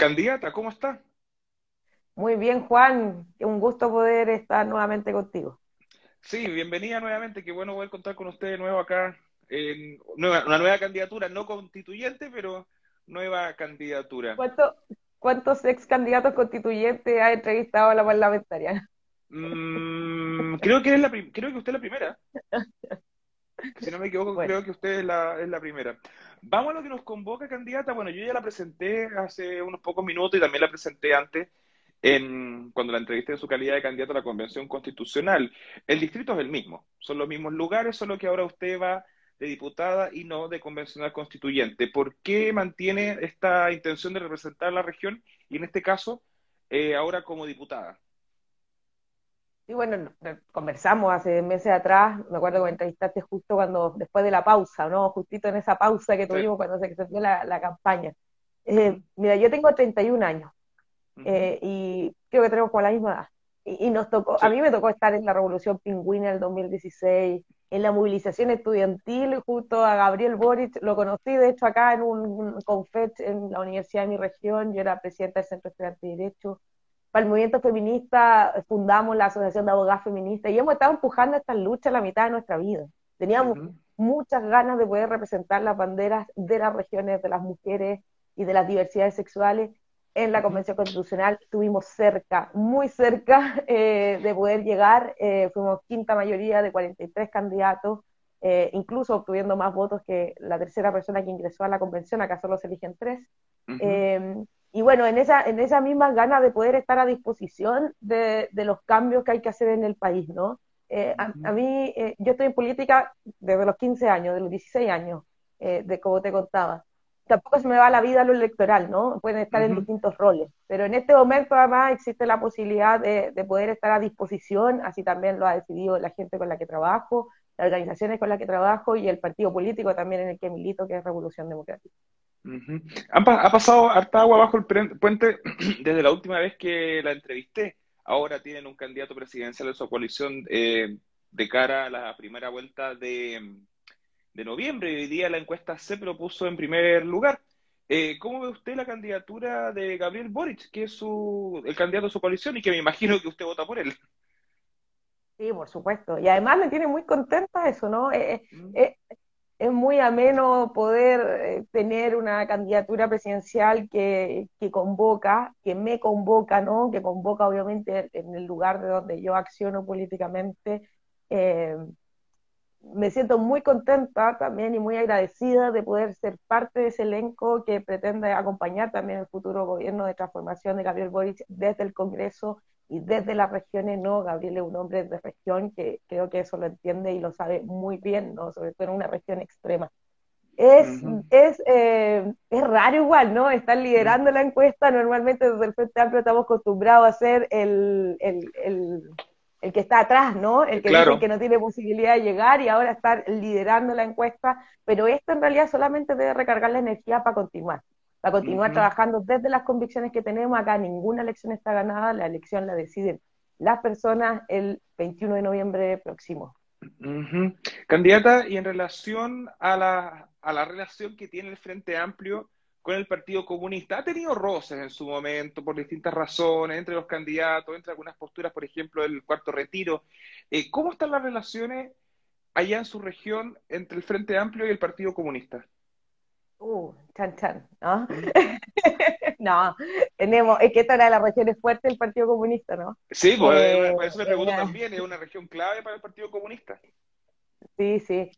candidata, ¿cómo está? Muy bien, Juan. Un gusto poder estar nuevamente contigo. Sí, bienvenida nuevamente. Qué bueno poder contar con usted de nuevo acá en una nueva candidatura, no constituyente, pero nueva candidatura. ¿Cuántos ex candidatos constituyentes ha entrevistado a la parlamentaria? Mm, creo que es la creo que usted es la primera. Si no me equivoco, creo que usted es la, es la primera. Vamos a lo que nos convoca, candidata. Bueno, yo ya la presenté hace unos pocos minutos y también la presenté antes en, cuando la entrevisté en su calidad de candidato a la Convención Constitucional. El distrito es el mismo, son los mismos lugares, solo que ahora usted va de diputada y no de convencional constituyente. ¿Por qué mantiene esta intención de representar la región y en este caso eh, ahora como diputada? Sí, bueno, conversamos hace meses atrás, me acuerdo que me entrevistaste justo cuando, después de la pausa, ¿no? Justito en esa pausa que tuvimos cuando se extendió la, campaña. Eh, mira, yo tengo 31 años eh, y creo que tenemos como la misma edad. Y, nos tocó, a mí me tocó estar en la Revolución Pingüina del 2016, en la movilización estudiantil, justo a Gabriel Boric, lo conocí de hecho acá en un, confet en la universidad de mi región, yo era presidenta del Centro Estudiante de Derecho. Para el movimiento feminista fundamos la Asociación de Abogadas Feministas y hemos estado empujando esta lucha la mitad de nuestra vida. Teníamos muchas ganas de poder representar las banderas de las regiones, de las mujeres y de las diversidades sexuales en la Convención Constitucional. Estuvimos cerca, muy cerca eh, de poder llegar, eh, fuimos quinta mayoría de 43 candidatos, eh, incluso obtuviendo más votos que la tercera persona que ingresó a la convención, acá solo se eligen tres. Y bueno, en esa, en esa misma gana de poder estar a disposición de, de los cambios que hay que hacer en el país, ¿no? a, a, mí, yo estoy en política desde los 15 años, de los 16 años, de como te contaba tampoco se me va la vida a lo electoral, ¿no? Pueden estar en distintos roles, pero en este momento además existe la posibilidad de, poder estar a disposición, así también lo ha decidido la gente con la que trabajo, las organizaciones con las que trabajo y el partido político también en el que milito, que es Revolución Democrática. Ha, pasado harta agua bajo el puente desde la última vez que la entrevisté. Ahora tienen un candidato presidencial de su coalición eh, de cara a la primera vuelta de, de noviembre y hoy día la encuesta se propuso en primer lugar. Eh, ¿Cómo ve usted la candidatura de Gabriel Boric, que es su, el candidato de su coalición y que me imagino que usted vota por él? Sí, por supuesto. Y además me tiene muy contenta eso, ¿no? Eh, mm. eh, es muy ameno poder tener una candidatura presidencial que, convoca, que me convoca, ¿no? Que convoca obviamente en el lugar de donde yo acciono políticamente me siento muy contenta también y muy agradecida de poder ser parte de ese elenco que pretende acompañar también el futuro gobierno de transformación de Gabriel Boric desde el Congreso y desde las regiones, ¿no? Gabriel es un hombre de región que creo que eso lo entiende y lo sabe muy bien, ¿no? Sobre todo en una región extrema. Es, es, eh, es raro igual, ¿no? Estar liderando la encuesta, normalmente desde el Frente Amplio estamos acostumbrados a ser el, el, el el que está atrás, ¿no? El que dice que no tiene posibilidad de llegar y ahora está liderando la encuesta, pero esto en realidad solamente debe recargar la energía para continuar, para continuar trabajando desde las convicciones que tenemos. Acá ninguna elección está ganada, la elección la deciden las personas el 21 de noviembre próximo. Candidata, y en relación a la, a la relación que tiene el Frente Amplio con el Partido Comunista. Ha tenido roces en su momento por distintas razones, entre los candidatos, entre algunas posturas, por ejemplo, el cuarto retiro. Eh, ¿Cómo están las relaciones allá en su región entre el Frente Amplio y el Partido Comunista? Uh, chan chan, ¿no? no, tenemos, es que esta era de las regiones fuertes del Partido Comunista, ¿no? Sí, pues, eh, por eso me pregunto también, es una región clave para el Partido Comunista. Sí, sí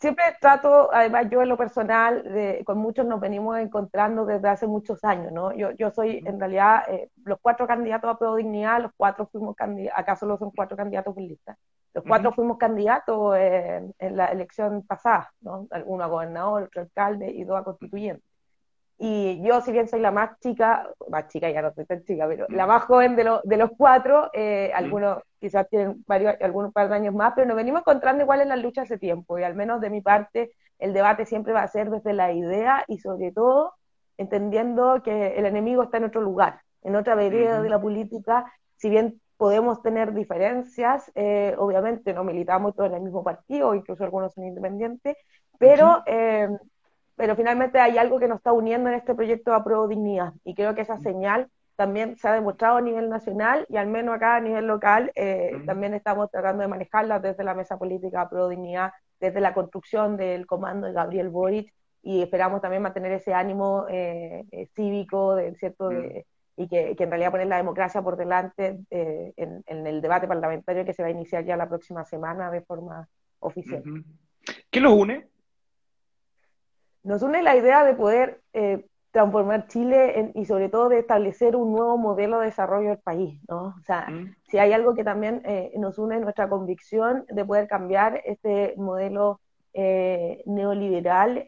siempre trato, además yo en lo personal, de, con muchos nos venimos encontrando desde hace muchos años, ¿no? Yo, yo soy, en realidad, eh, los cuatro candidatos a Pro Dignidad, los cuatro fuimos candidatos, acá solo son cuatro candidatos por lista, los cuatro fuimos candidatos en la elección pasada, ¿no? Uno a gobernador, otro alcalde y dos a constituyente. Y yo, si bien soy la más chica, más chica ya no soy tan chica, pero la más joven de, de los cuatro, eh, algunos quizás tienen varios, algunos par de años más, pero nos venimos encontrando igual en la lucha hace tiempo. Y al menos de mi parte, el debate siempre va a ser desde la idea y sobre todo entendiendo que el enemigo está en otro lugar, en otra vereda de la política. Si bien podemos tener diferencias, eh, obviamente no militamos todos en el mismo partido, incluso algunos son independientes, pero pero finalmente hay algo que nos está uniendo en este proyecto de Apruebo Dignidad y creo que esa señal también se ha demostrado a nivel nacional y al menos acá a nivel local eh, también estamos tratando de manejarla desde la mesa política Apruebo Dignidad, desde la construcción del comando de Gabriel Boric y esperamos también mantener ese ánimo eh, eh, cívico, de, ¿cierto? De, y que, en realidad poner la democracia por delante en, el debate parlamentario que se va a iniciar ya la próxima semana de forma oficial. ¿Qué los une? Nos une la idea de poder eh, transformar Chile y sobre todo de establecer un nuevo modelo de desarrollo del país, ¿no? O sea, mm. si hay algo que también eh, nos une nuestra convicción de poder cambiar este modelo eh, neoliberal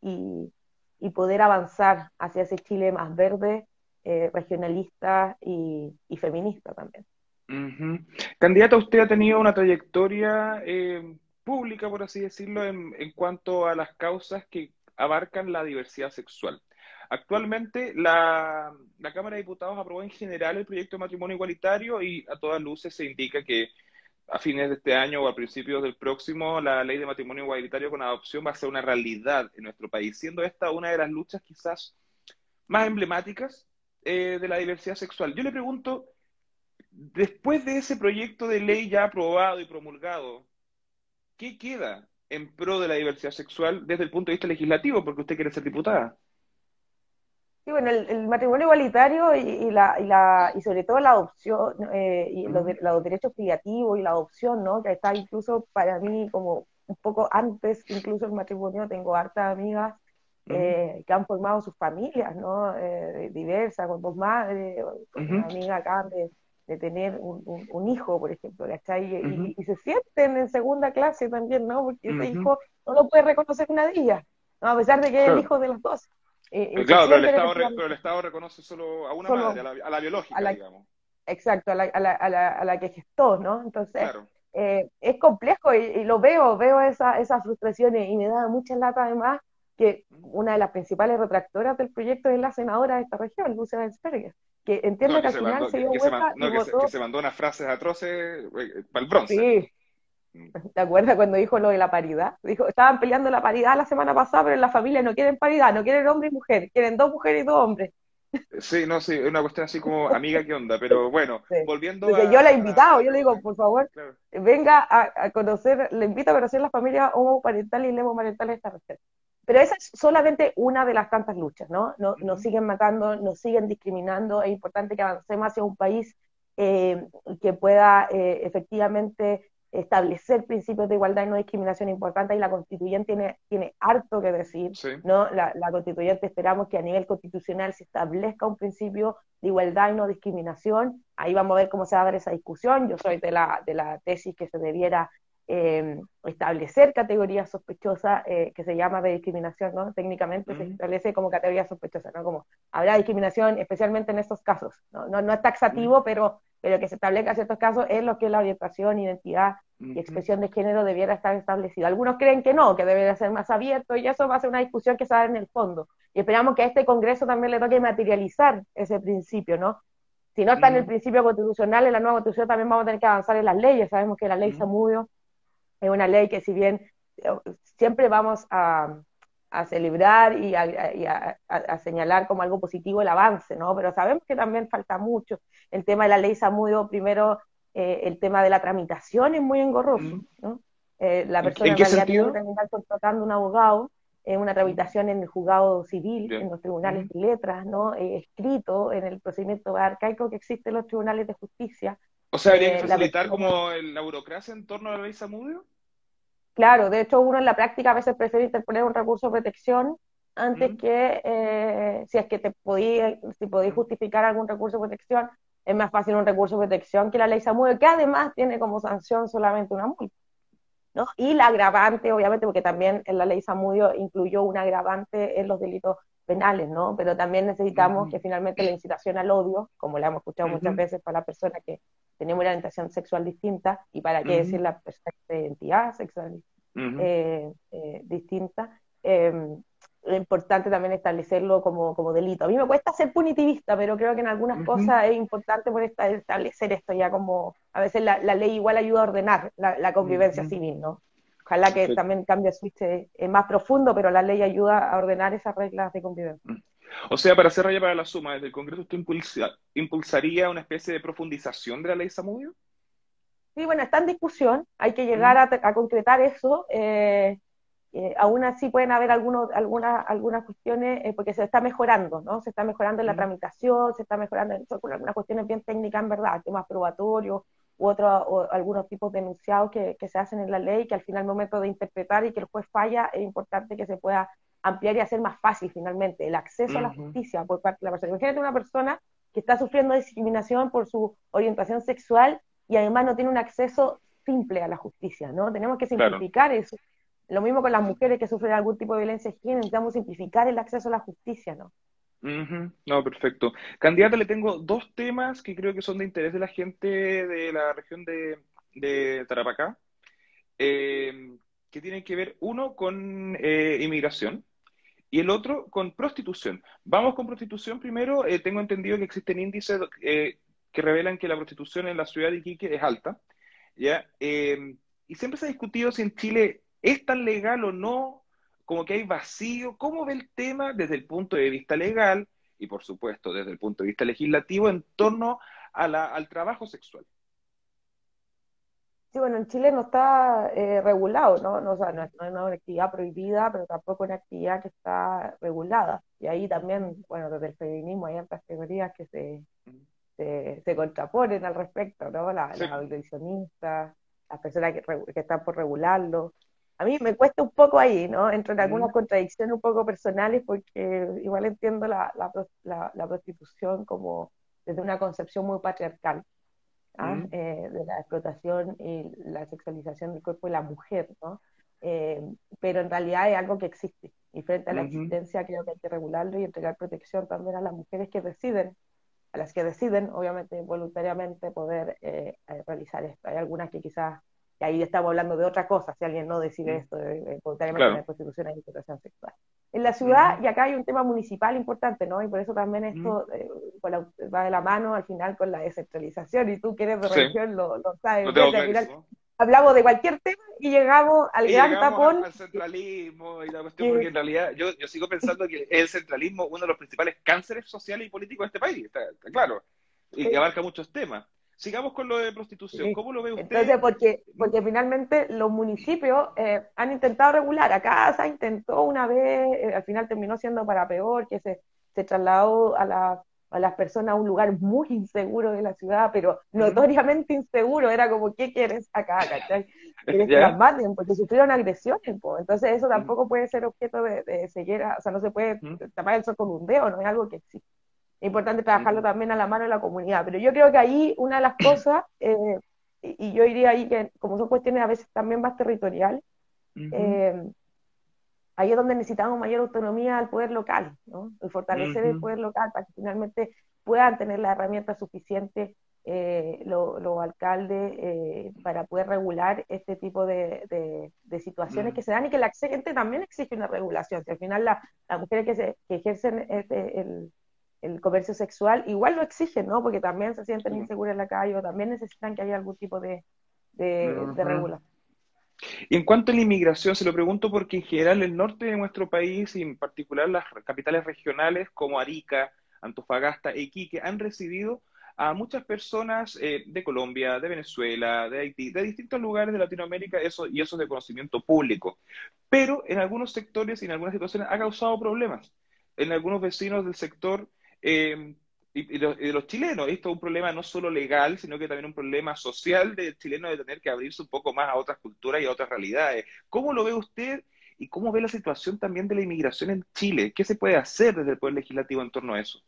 y, poder avanzar hacia ese Chile más verde, regionalista y, feminista también. Candidata, usted ha tenido una trayectoria pública, por así decirlo, en, cuanto a las causas que abarcan la diversidad sexual. Actualmente, la, Cámara de Diputados aprobó en general el proyecto de matrimonio igualitario y a todas luces se indica que a fines de este año o a principios del próximo, la ley de matrimonio igualitario con adopción va a ser una realidad en nuestro país, siendo esta una de las luchas quizás más emblemáticas eh, de la diversidad sexual. Yo le pregunto, después de ese proyecto de ley ya aprobado y promulgado, ¿qué queda en pro de la diversidad sexual desde el punto de vista legislativo? Porque usted quiere ser diputada. Sí, bueno, el, matrimonio igualitario y, la, y, la, y sobre todo la adopción, eh, y los, derechos filiativos y la adopción, ¿no? Que está incluso para mí como un poco antes, incluso el matrimonio, tengo hartas amigas eh, que han formado sus familias, ¿no? Eh, diversas, con dos madres, una amiga acá de, de tener un, un, hijo, por ejemplo, ¿cachai? Y, se sienten en segunda clase también, ¿no? Porque ese hijo no lo puede reconocer nadie, ¿no? A pesar de que es el hijo de los dos. Eh, eh, claro, pero el, Estado pero el, Estado reconoce solo a una madre, a la, biológica, digamos. Exacto, a la, a, la, a, la, que gestó, ¿no? Entonces, eh, es complejo y, lo veo, veo esa, esas frustraciones y me da mucha lata además que una de las principales retractoras del proyecto es la senadora de esta región, Lucia Bensperger que entiendo que, al final se, dio vuelta y votó... que, se, mandó unas frases atroces eh, para el bronce. Sí. ¿Te acuerdas cuando dijo lo de la paridad? Dijo, estaban peleando la paridad la semana pasada, pero en la familia no quieren paridad, no quieren hombre y mujer, quieren dos mujeres y dos hombres. Sí, no, sí, es una cuestión así como amiga, ¿qué onda? Pero bueno, volviendo a... Yo la he invitado, yo le digo, por favor, venga a, conocer, le invito a conocer la familia homoparental y lemoparental de esta región. Pero esa es solamente una de las tantas luchas, ¿no? Nos, siguen matando, nos siguen discriminando, es importante que avancemos hacia un país eh, que pueda eh, efectivamente establecer principios de igualdad y no discriminación importantes y la constituyente tiene, tiene harto que decir, ¿no? La, la, constituyente esperamos que a nivel constitucional se establezca un principio de igualdad y no discriminación, ahí vamos a ver cómo se va a dar esa discusión, yo soy de la, de la tesis que se debiera eh, establecer categorías sospechosas eh, que se llama de discriminación, ¿no? Técnicamente se establece como categoría sospechosa, ¿no? Como habrá discriminación especialmente en estos casos, ¿no? No, es taxativo, pero, pero que se establezca en ciertos casos es lo que la orientación, identidad y expresión de género debiera estar establecido. Algunos creen que no, que debería ser más abierto y eso va a ser una discusión que se va a dar en el fondo. Y esperamos que a este Congreso también le toque materializar ese principio, ¿no? Si no está en el principio constitucional, en la nueva constitución también vamos a tener que avanzar en las leyes. Sabemos que la ley Samudio es una ley que si bien eh, siempre vamos a, celebrar y, a, señalar como algo positivo el avance, ¿no? Pero sabemos que también falta mucho. El tema de la ley Samudio, primero, eh, el tema de la tramitación es muy engorroso, ¿no? Eh, la persona ¿En, qué realidad tiene que terminar contratando un abogado en una tramitación en el juzgado civil, en los tribunales de letras, ¿no? escrito en el procedimiento arcaico que existe en los tribunales de justicia, o sea, habría que eh, facilitar como la burocracia en torno a la ley Samudio. Claro, de hecho uno en la práctica a veces prefiere interponer un recurso de protección antes que, eh, si es que te podí, si podéis justificar algún recurso de protección, es más fácil un recurso de protección que la ley Samudio, que además tiene como sanción solamente una multa. ¿no? Y la agravante, obviamente, porque también en la ley Samudio incluyó un agravante en los delitos penales, ¿no? Pero también necesitamos que finalmente la incitación al odio, como la hemos escuchado muchas veces para la persona que tenemos una orientación sexual distinta y para qué decir la persona de identidad sexual eh, eh, distinta, es importante también establecerlo como, como, delito. A mí me cuesta ser punitivista, pero creo que en algunas cosas es importante por establecer esto ya como, a veces la, ley igual ayuda a ordenar la, convivencia civil, ¿no? Ojalá que también cambie switch eh, más profundo, pero la ley ayuda a ordenar esas reglas de convivencia. Mm. O sea, para hacer raya para la suma, desde el Congreso usted impulsaría una especie de profundización de la ley Samudio? Sí, bueno, está en discusión, hay que llegar a, concretar eso. Eh, eh, aún así pueden haber algunos, algunas, algunas cuestiones, eh, porque se está mejorando, ¿no? Se está mejorando en la tramitación, se está mejorando en algunas cuestiones bien técnicas, en verdad, temas probatorios u otros, o algunos tipos de enunciados que, que, se hacen en la ley, que al final, al momento de interpretar y que el juez falla, es importante que se pueda ampliar y hacer más fácil finalmente el acceso a la justicia por parte de la persona. Imagínate una persona que está sufriendo discriminación por su orientación sexual y además no tiene un acceso simple a la justicia, ¿no? Tenemos que simplificar eso. Lo mismo con las mujeres que sufren algún tipo de violencia de género, necesitamos simplificar el acceso a la justicia, ¿no? No, perfecto. Candidata, le tengo dos temas que creo que son de interés de la gente de la región de, Tarapacá, eh, que tienen que ver, uno, con eh, inmigración, y el otro con prostitución. Vamos con prostitución primero. Eh, tengo entendido que existen índices que revelan que la prostitución en la ciudad de Iquique es alta. ¿ya? Y siempre se ha discutido si en Chile es tan legal o no, como que hay vacío. ¿Cómo ve el tema desde el punto de vista legal y, por supuesto, desde el punto de vista legislativo en torno al trabajo sexual? Sí, bueno, en Chile no está eh, regulado, ¿no? No, o sea, no, es, una actividad prohibida, pero tampoco una actividad que está regulada. Y ahí también, bueno, desde el feminismo hay otras teorías que se, se, contraponen al respecto, ¿no? Las abolicionistas, las personas que, que, están por regularlo. A mí me cuesta un poco ahí, ¿no? Entro en algunas contradicciones un poco personales porque igual entiendo la, la, la prostitución como desde una concepción muy patriarcal. ¿ah? Eh, de la explotación y la sexualización del cuerpo de la mujer, ¿no? Eh, pero en realidad es algo que existe. Y frente a la existencia creo que hay que regularlo y entregar protección también a las mujeres que deciden, a las que deciden, obviamente, voluntariamente poder eh, realizar esto. Hay algunas que quizás, y ahí estamos hablando de otra cosa, si alguien no decide esto voluntariamente, la prostitución y la explotación sexual. En la ciudad, y acá hay un tema municipal importante, ¿no? Y por eso también esto eh, va de la mano al final con la descentralización, y tú que eres de región lo, lo sabes. hablamos de cualquier tema y llegamos al gran tapón. Al centralismo y la cuestión, porque en realidad yo, yo sigo pensando que el centralismo uno de los principales cánceres sociales y políticos de este país, está, claro, y que abarca muchos temas. Sigamos con lo de prostitución. ¿Cómo lo ve usted? Entonces, porque, porque finalmente los municipios eh, han intentado regular. Acá se intentó una vez, eh, al final terminó siendo para peor, que se, se trasladó a, la, a las personas a un lugar muy inseguro de la ciudad, pero notoriamente inseguro. Era como, ¿qué quieres acá? ¿cachai? ¿Quieres que las maten? Porque sufrieron agresiones. Entonces, eso tampoco puede ser objeto de, de ceguera. O sea, no se puede tapar el sol con un dedo, no es algo que existe. Es importante trabajarlo también a la mano de la comunidad. Pero yo creo que ahí una de las cosas, eh, y, yo diría ahí que como son cuestiones a veces también más territoriales, eh, ahí es donde necesitamos mayor autonomía al poder local, ¿no? El fortalecer el poder local para que finalmente puedan tener la herramienta suficiente eh, los alcaldes para poder regular este tipo de, situaciones que se dan y que la gente también exige una regulación. Si al final las mujeres que, se, que ejercen este, el, el comercio sexual, igual lo exigen, ¿no? Porque también se sienten inseguras en la calle o también necesitan que haya algún tipo de, de, regulación. Y en cuanto a la inmigración, se lo pregunto porque en general el norte de nuestro país, y en particular las capitales regionales como Arica, Antofagasta e Iquique, han recibido a muchas personas eh, de Colombia, de Venezuela, de Haití, de distintos lugares de Latinoamérica, eso, y eso es de conocimiento público. Pero en algunos sectores y en algunas situaciones ha causado problemas. En algunos vecinos del sector eh, y, de los chilenos. Esto es un problema no solo legal, sino que también un problema social del chileno de tener que abrirse un poco más a otras culturas y a otras realidades. ¿Cómo lo ve usted y cómo ve la situación también de la inmigración en Chile? ¿Qué se puede hacer desde el Poder Legislativo en torno a eso?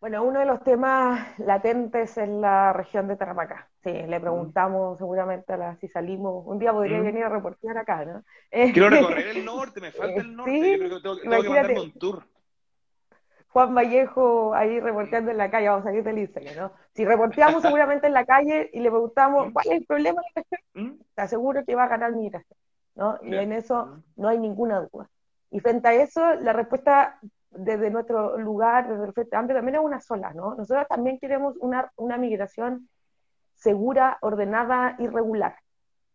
Bueno, uno de los temas latentes es la región de Tarapacá. Sí, le mm. preguntamos seguramente a la si salimos, un día podría mm. venir a reportear acá, ¿no? Quiero recorrer el norte, me falta el norte, yo creo que tengo, tengo que mandarme un tour. Juan Vallejo ahí reporteando en la calle, vamos a salir del Instagram, ¿no? Si reporteamos seguramente en la calle y le preguntamos cuál es el problema ¿Mm? te aseguro que va a ganar migración, ¿no? Y en eso no hay ninguna duda. Y frente a eso, la respuesta desde nuestro lugar, desde el Frente Amplio, también es una sola, ¿no? Nosotros también queremos una, una migración segura, ordenada y regular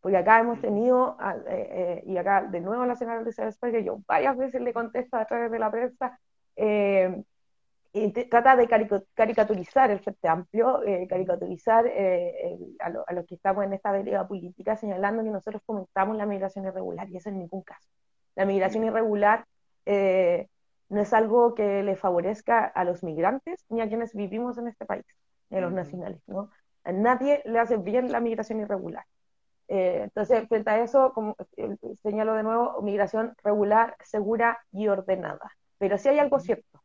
porque acá hemos tenido, eh, eh, y acá de nuevo la señora Elizabeth que yo varias veces le contesto a través de la prensa, eh, y trata de caricaturizar el Frente Amplio, caricaturizar a, los que estamos en esta deriva política, señalando que nosotros fomentamos la migración irregular, y eso en ningún caso. La migración irregular no es algo que le favorezca a los migrantes ni a quienes vivimos en este país, ni a los nacionales, ¿no? A nadie le hace bien la migración irregular. Eh, entonces, frente a eso, como eh, señalo de nuevo, migración regular, segura y ordenada. Pero si hay algo cierto,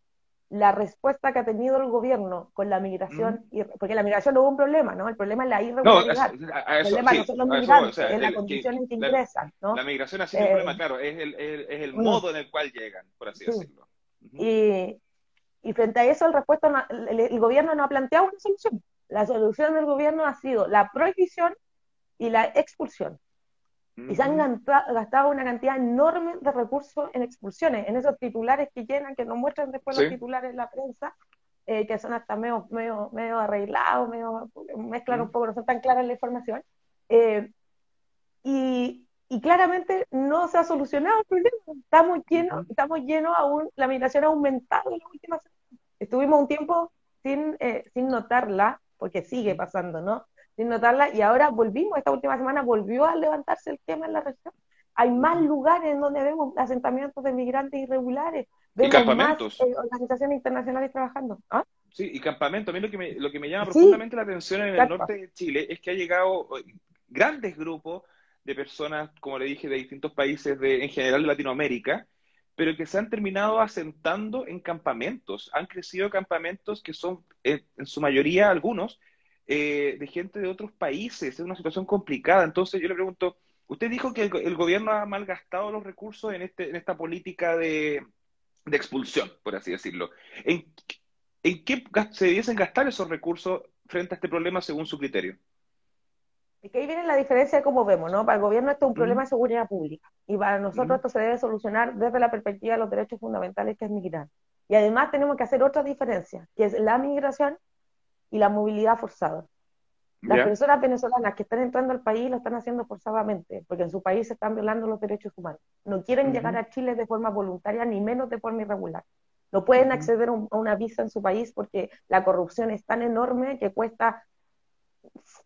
la respuesta que ha tenido el gobierno con la migración, porque la migración no hubo un problema, ¿no? El problema es la irregularidad. el problema no son los migrantes, es la condición en que ingresan, ¿no? La migración ha sido un eh, problema, claro, es el, es el modo en el cual llegan, por así decirlo. y, y, frente a eso, el, respuesta el gobierno no ha planteado una solución. La solución del gobierno ha sido la prohibición y la expulsión. Y se han gastado una cantidad enorme de recursos en expulsiones, en esos titulares que llenan, que nos muestran después los titulares en la prensa, eh, que son hasta medio, medio, medio arreglados, medio, mezclan un poco, no son tan claras la información. Eh, y, y, claramente no se ha solucionado el problema. Estamos llenos, estamos llenos aún, la migración ha aumentado en las últimas semanas. Estuvimos un tiempo sin, eh, sin notarla, porque sigue pasando, ¿no? Sin notarla, y ahora volvimos, esta última semana volvió a levantarse el tema en la región. Hay más lugares en donde vemos asentamientos de migrantes irregulares, vemos y campamentos. más eh, organizaciones internacionales trabajando. ¿Ah? Sí, y campamentos. A mí lo que me, lo que me llama profundamente la atención en el norte de Chile es que ha llegado eh, grandes grupos de personas, como le dije, de distintos países de, en general de Latinoamérica, pero que se han terminado asentando en campamentos. Han crecido campamentos que son, en su mayoría, algunos, eh, de gente de otros países. Es una situación complicada. Entonces yo le pregunto, usted dijo que el, gobierno ha malgastado los recursos en, este, en esta política de, expulsión, por así decirlo. ¿En, ¿En qué se debiesen gastar esos recursos frente a este problema según su criterio? Es que ahí viene la diferencia de cómo vemos, ¿no? Para el gobierno esto es un problema de seguridad pública y para nosotros esto se debe solucionar desde la perspectiva de los derechos fundamentales que es migrar. Y además tenemos que hacer otra diferencia, que es la migración y la movilidad forzada. Las personas venezolanas que están entrando al país lo están haciendo forzadamente, porque en su país se están violando los derechos humanos. No quieren llegar a Chile de forma voluntaria, ni menos de forma irregular. No pueden acceder a una visa en su país porque la corrupción es tan enorme que cuesta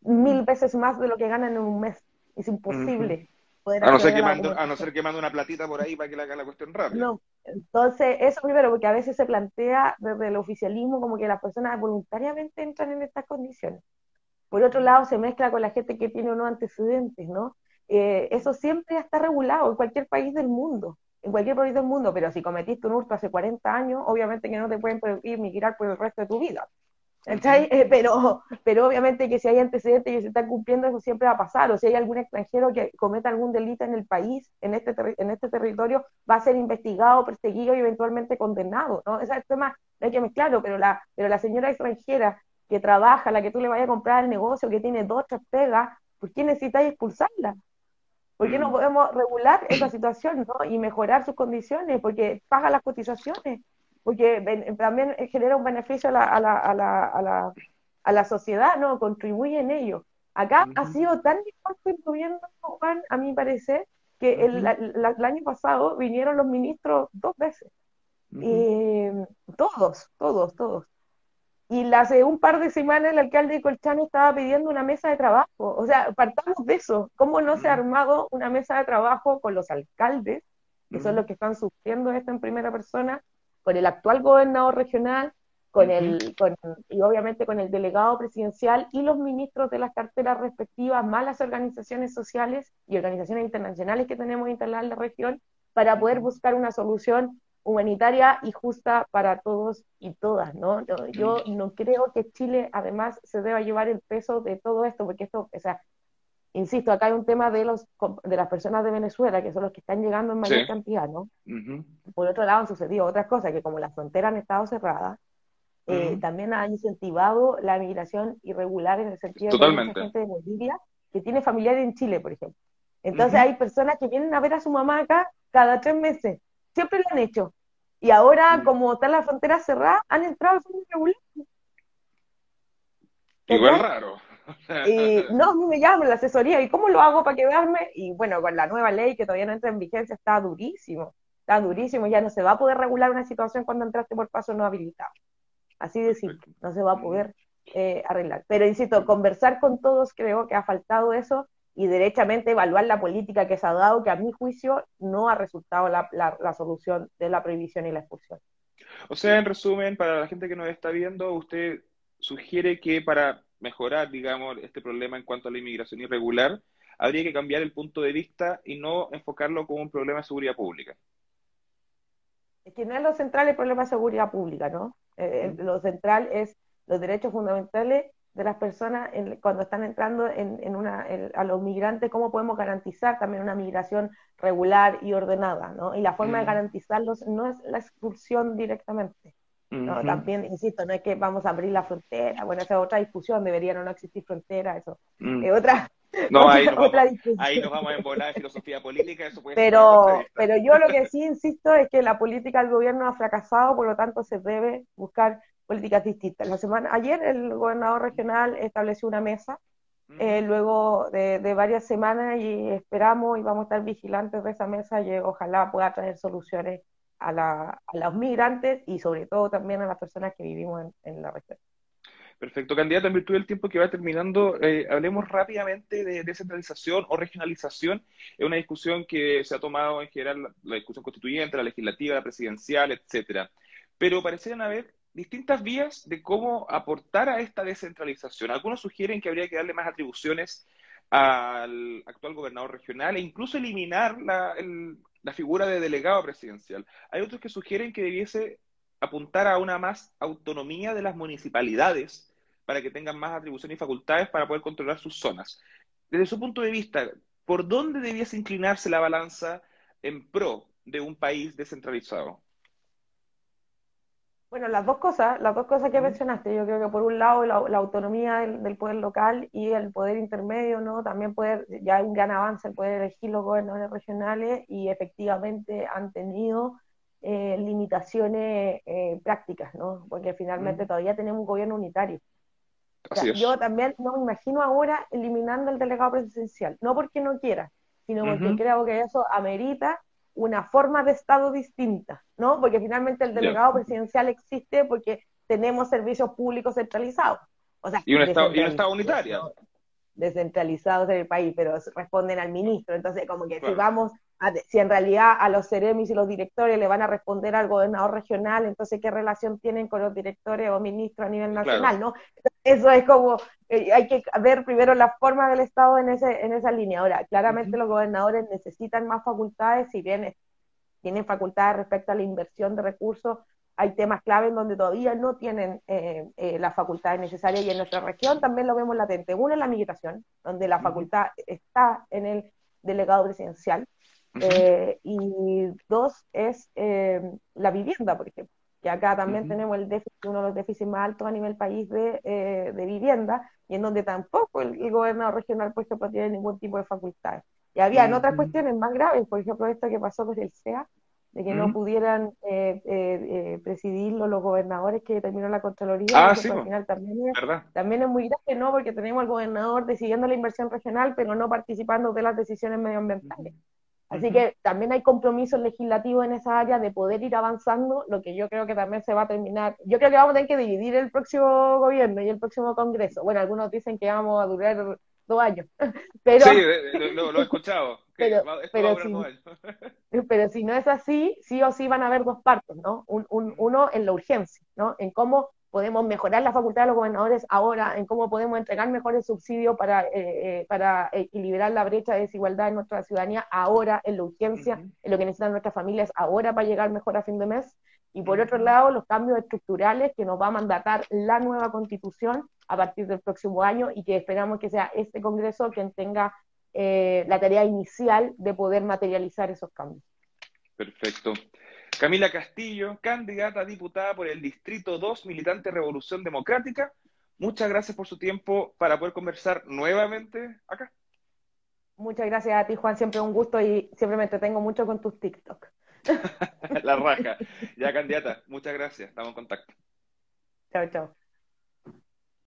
mil veces más de lo que ganan en un mes. Es imposible. A, no ser que mande, a no ser que mande una platita por ahí para que le haga la cuestión rápida. No, entonces, eso primero, porque a veces se plantea desde el oficialismo como que las personas voluntariamente entran en estas condiciones. Por otro lado, se mezcla con la gente que tiene unos antecedentes, ¿no? Eh, eso siempre está regulado en cualquier país del mundo, en cualquier país del mundo, pero si cometiste un hurto hace 40 años, obviamente que no te pueden prohibir migrar por el resto de tu vida. Eh, pero, pero obviamente que si hay antecedentes que se están cumpliendo, eso siempre va a pasar. O si hay algún extranjero que cometa algún delito en el país, en este, en este territorio, va a ser investigado, perseguido y eventualmente condenado. ¿no? Ese es el tema, hay que mezclarlo, pero la, pero la señora extranjera que trabaja, la que tú le vayas a comprar el negocio, que tiene dos, tres pegas, ¿por qué necesitas expulsarla? ¿Por qué no podemos regular esa situación ¿no? y mejorar sus condiciones? Porque paga las cotizaciones porque también genera un beneficio a la, a la, a la, a la, a la sociedad, ¿no? Contribuye en ello. Acá ha sido tan difícil el gobierno, Juan, a mi parecer, que el, año pasado vinieron los ministros dos veces. y todos, todos, todos. Y hace un par de semanas el alcalde de Colchano estaba pidiendo una mesa de trabajo. O sea, partamos de eso. ¿Cómo no se ha armado una mesa de trabajo con los alcaldes, que son los que están sufriendo esto en primera persona, con el actual gobernador regional, con el, y obviamente con el delegado presidencial y los ministros de las carteras respectivas, más las organizaciones sociales y organizaciones internacionales que tenemos instaladas en la región, para poder buscar una solución humanitaria y justa para todos y todas, ¿no? Yo no creo que Chile además se deba llevar el peso de todo esto, porque esto, o sea, insisto, acá hay un tema de los de las personas de Venezuela, que son los que están llegando en mayor cantidad, ¿no? Por otro lado, han sucedido otras cosas, que como las fronteras han estado cerradas, eh, también han incentivado la migración irregular en el sentido de que hay gente de Bolivia que tiene familiares en Chile, por ejemplo. Entonces hay personas que vienen a ver a su mamá acá cada tres meses. Siempre lo han hecho. Y ahora, como están las fronteras cerradas, han entrado a forma irregular. Igual raro. Y no, a mí me llaman la asesoría, ¿y cómo lo hago para quedarme? Y bueno, con la nueva ley que todavía no entra en vigencia está durísimo, está durísimo, ya no se va a poder regular una situación cuando entraste por paso no habilitado. Así de simple, no se va a poder eh, arreglar. Pero insisto, conversar con todos creo que ha faltado eso y derechamente evaluar la política que se ha dado, que a mi juicio no ha resultado la, la solución de la prohibición y la expulsión. O sea, en resumen, para la gente que nos está viendo, usted sugiere que para mejorar, digamos, este problema en cuanto a la inmigración irregular, habría que cambiar el punto de vista y no enfocarlo como un problema de seguridad pública. Es que no es lo central el problema de seguridad pública, ¿no? Eh, lo central es los derechos fundamentales de las personas cuando están entrando en, una, a los migrantes, cómo podemos garantizar también una migración regular y ordenada, ¿no? Y la forma de garantizarlos no es la expulsión directamente. ¿No? También, insisto, no es que vamos a abrir la frontera, bueno, esa es otra discusión, deberían o no existir fronteras, eso mm. es otra, no, ahí, nos vamos, ahí nos vamos a embolar en filosofía política, eso puede pero, pero yo lo que sí insisto es que la política del gobierno ha fracasado, por lo tanto se debe buscar políticas distintas. La semana, ayer el gobernador regional estableció una mesa, eh, luego de, varias semanas y esperamos y vamos a estar vigilantes de esa mesa y ojalá pueda traer soluciones a, la, a los migrantes y sobre todo también a las personas que vivimos en, la región. Perfecto, candidato, en virtud del tiempo que va terminando, eh, hablemos rápidamente de descentralización o regionalización. Es una discusión que se ha tomado en general la, la discusión constituyente, la legislativa, la presidencial, etcétera. Pero parecieran haber distintas vías de cómo aportar a esta descentralización. Algunos sugieren que habría que darle más atribuciones al actual gobernador regional e incluso eliminar la, la figura de delegado presidencial. Hay otros que sugieren que debiese apuntar a una más autonomía de las municipalidades para que tengan más atribuciones y facultades para poder controlar sus zonas. Desde su punto de vista, ¿por dónde debiese inclinarse la balanza en pro de un país descentralizado? Bueno, las dos cosas, las dos cosas que mencionaste, yo creo que por un lado la, autonomía del, poder local y el poder intermedio, ¿no? También poder, ya hay un gran avance el poder elegir los gobernadores regionales y efectivamente han tenido eh, limitaciones eh, prácticas, ¿no? Porque finalmente todavía tenemos un gobierno unitario. yo también no me imagino ahora eliminando el delegado presidencial, no porque no quiera, sino porque creo que eso amerita una forma de Estado distinta, ¿no? Porque finalmente el delegado presidencial existe porque tenemos servicios públicos centralizados. O sea, y un Estado, y un estado unitario. Descentralizados en el país, pero responden al ministro. Entonces, como que si vamos si en realidad a los seremis y los directores le van a responder al gobernador regional, entonces qué relación tienen con los directores o ministros a nivel nacional, ¿no? Eso es como, eh, hay que ver primero la forma del Estado en, ese, en esa línea. Ahora, claramente los gobernadores necesitan más facultades, si bien tienen facultades respecto a la inversión de recursos, hay temas clave en donde todavía no tienen eh, eh, las facultades necesarias y en nuestra región también lo vemos latente. Uno es la migración, donde la facultad está en el delegado presidencial, eh, y dos es eh, la vivienda, por ejemplo, que acá también tenemos el déficit, uno de los déficits más altos a nivel país de, eh, de vivienda, y en donde tampoco el, gobernador regional, por ejemplo, tiene ningún tipo de facultades. Y había otras cuestiones más graves, por ejemplo, esto que pasó con el CEA, de que no pudieran eh, presidirlo los gobernadores que terminó la Contraloría, ah, al final también es, también es muy grave, ¿no? Porque tenemos al gobernador decidiendo la inversión regional, pero no participando de las decisiones medioambientales. Así que también hay compromisos legislativos en esa área de poder ir avanzando, lo que yo creo que también se va a terminar. Yo creo que vamos a tener que dividir el próximo gobierno y el próximo Congreso. Bueno, algunos dicen que vamos a durar dos años. Pero, sí, lo, he escuchado. pero, si, no es así, sí o sí van a haber dos partes, ¿no? Un, un, uno en la urgencia, ¿no? En cómo podemos mejorar la facultad de los gobernadores ahora, en cómo podemos entregar mejores subsidios para, eh, eh, para equilibrar la brecha de desigualdad en nuestra ciudadanía ahora, en la urgencia, en lo que necesitan nuestras familias ahora para llegar mejor a fin de mes. Y por otro lado, los cambios estructurales que nos va a mandatar la nueva constitución a partir del próximo año y que esperamos que sea este Congreso quien tenga eh, la tarea inicial de poder materializar esos cambios. Perfecto. Camila Castillo, candidata a diputada por el Distrito 2, militante Revolución Democrática. Muchas gracias por su tiempo para poder conversar nuevamente acá. Muchas gracias a ti, Juan. Siempre un gusto y siempre me entretengo mucho con tus TikTok. La raja. Ya, candidata. Muchas gracias. Estamos en contacto. Chao, chao.